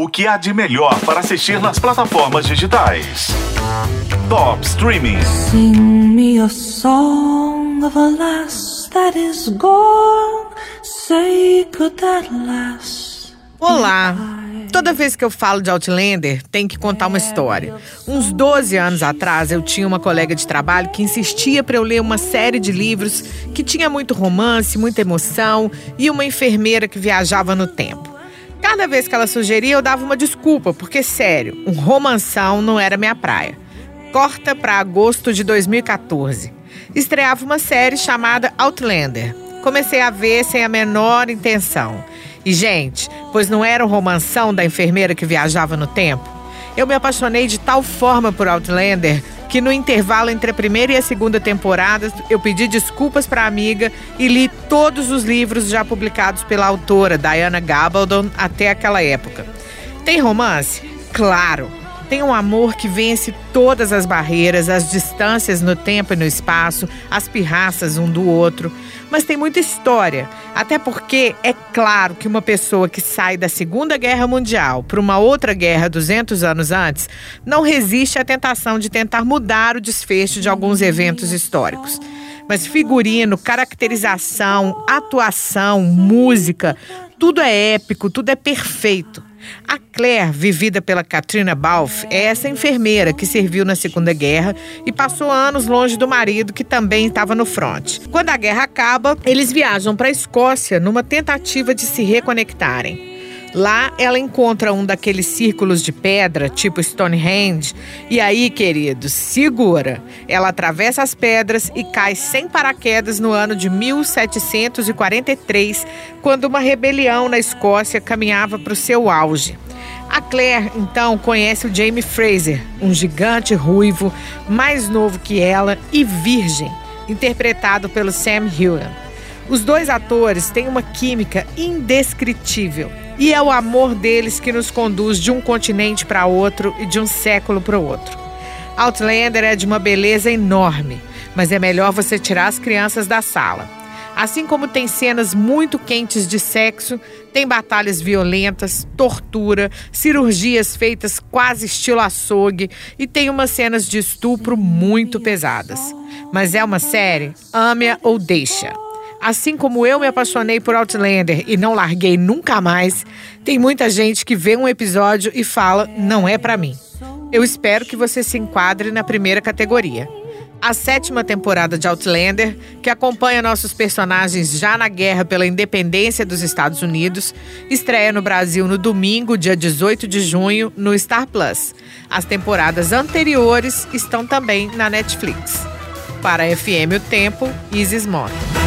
O que há de melhor para assistir nas plataformas digitais? Top Streaming. Sing me a song of a lass that is gone. Say could that lass Olá! Toda vez que eu falo de Outlander, tem que contar uma história. Uns 12 anos atrás, eu tinha uma colega de trabalho que insistia para eu ler uma série de livros que tinha muito romance, muita emoção e uma enfermeira que viajava no tempo. Cada vez que ela sugeria, eu dava uma desculpa, porque, sério, um romanção não era minha praia. Corta para agosto de 2014. Estreava uma série chamada Outlander. Comecei a ver sem a menor intenção. E, gente, pois não era um romanção da enfermeira que viajava no tempo? Eu me apaixonei de tal forma por Outlander que no intervalo entre a primeira e a segunda temporada eu pedi desculpas para a amiga e li todos os livros já publicados pela autora Diana Gabaldon até aquela época. Tem romance? Claro! Tem um amor que vence todas as barreiras, as distâncias no tempo e no espaço, as pirraças um do outro. Mas tem muita história, até porque é claro que uma pessoa que sai da Segunda Guerra Mundial para uma outra guerra 200 anos antes não resiste à tentação de tentar mudar o desfecho de alguns eventos históricos. Mas figurino, caracterização, atuação, música, tudo é épico, tudo é perfeito. A Claire, vivida pela Katrina Balfe, é essa enfermeira que serviu na Segunda Guerra e passou anos longe do marido, que também estava no fronte. Quando a guerra acaba, eles viajam para a Escócia numa tentativa de se reconectarem. Lá ela encontra um daqueles círculos de pedra, tipo Stonehenge, e aí, queridos, segura. Ela atravessa as pedras e cai sem paraquedas no ano de 1743, quando uma rebelião na Escócia caminhava para o seu auge. A Claire, então, conhece o Jamie Fraser, um gigante ruivo, mais novo que ela e virgem, interpretado pelo Sam Heughan. Os dois atores têm uma química indescritível e é o amor deles que nos conduz de um continente para outro e de um século para o outro. Outlander é de uma beleza enorme, mas é melhor você tirar as crianças da sala. Assim como tem cenas muito quentes de sexo, tem batalhas violentas, tortura, cirurgias feitas quase estilo açougue e tem umas cenas de estupro muito pesadas. Mas é uma série, ame-a ou deixa. Assim como eu me apaixonei por Outlander e não larguei nunca mais, tem muita gente que vê um episódio e fala: não é para mim. Eu espero que você se enquadre na primeira categoria. A sétima temporada de Outlander, que acompanha nossos personagens já na guerra pela independência dos Estados Unidos, estreia no Brasil no domingo, dia 18 de junho, no Star Plus. As temporadas anteriores estão também na Netflix. Para a FM O Tempo, Isis Mota.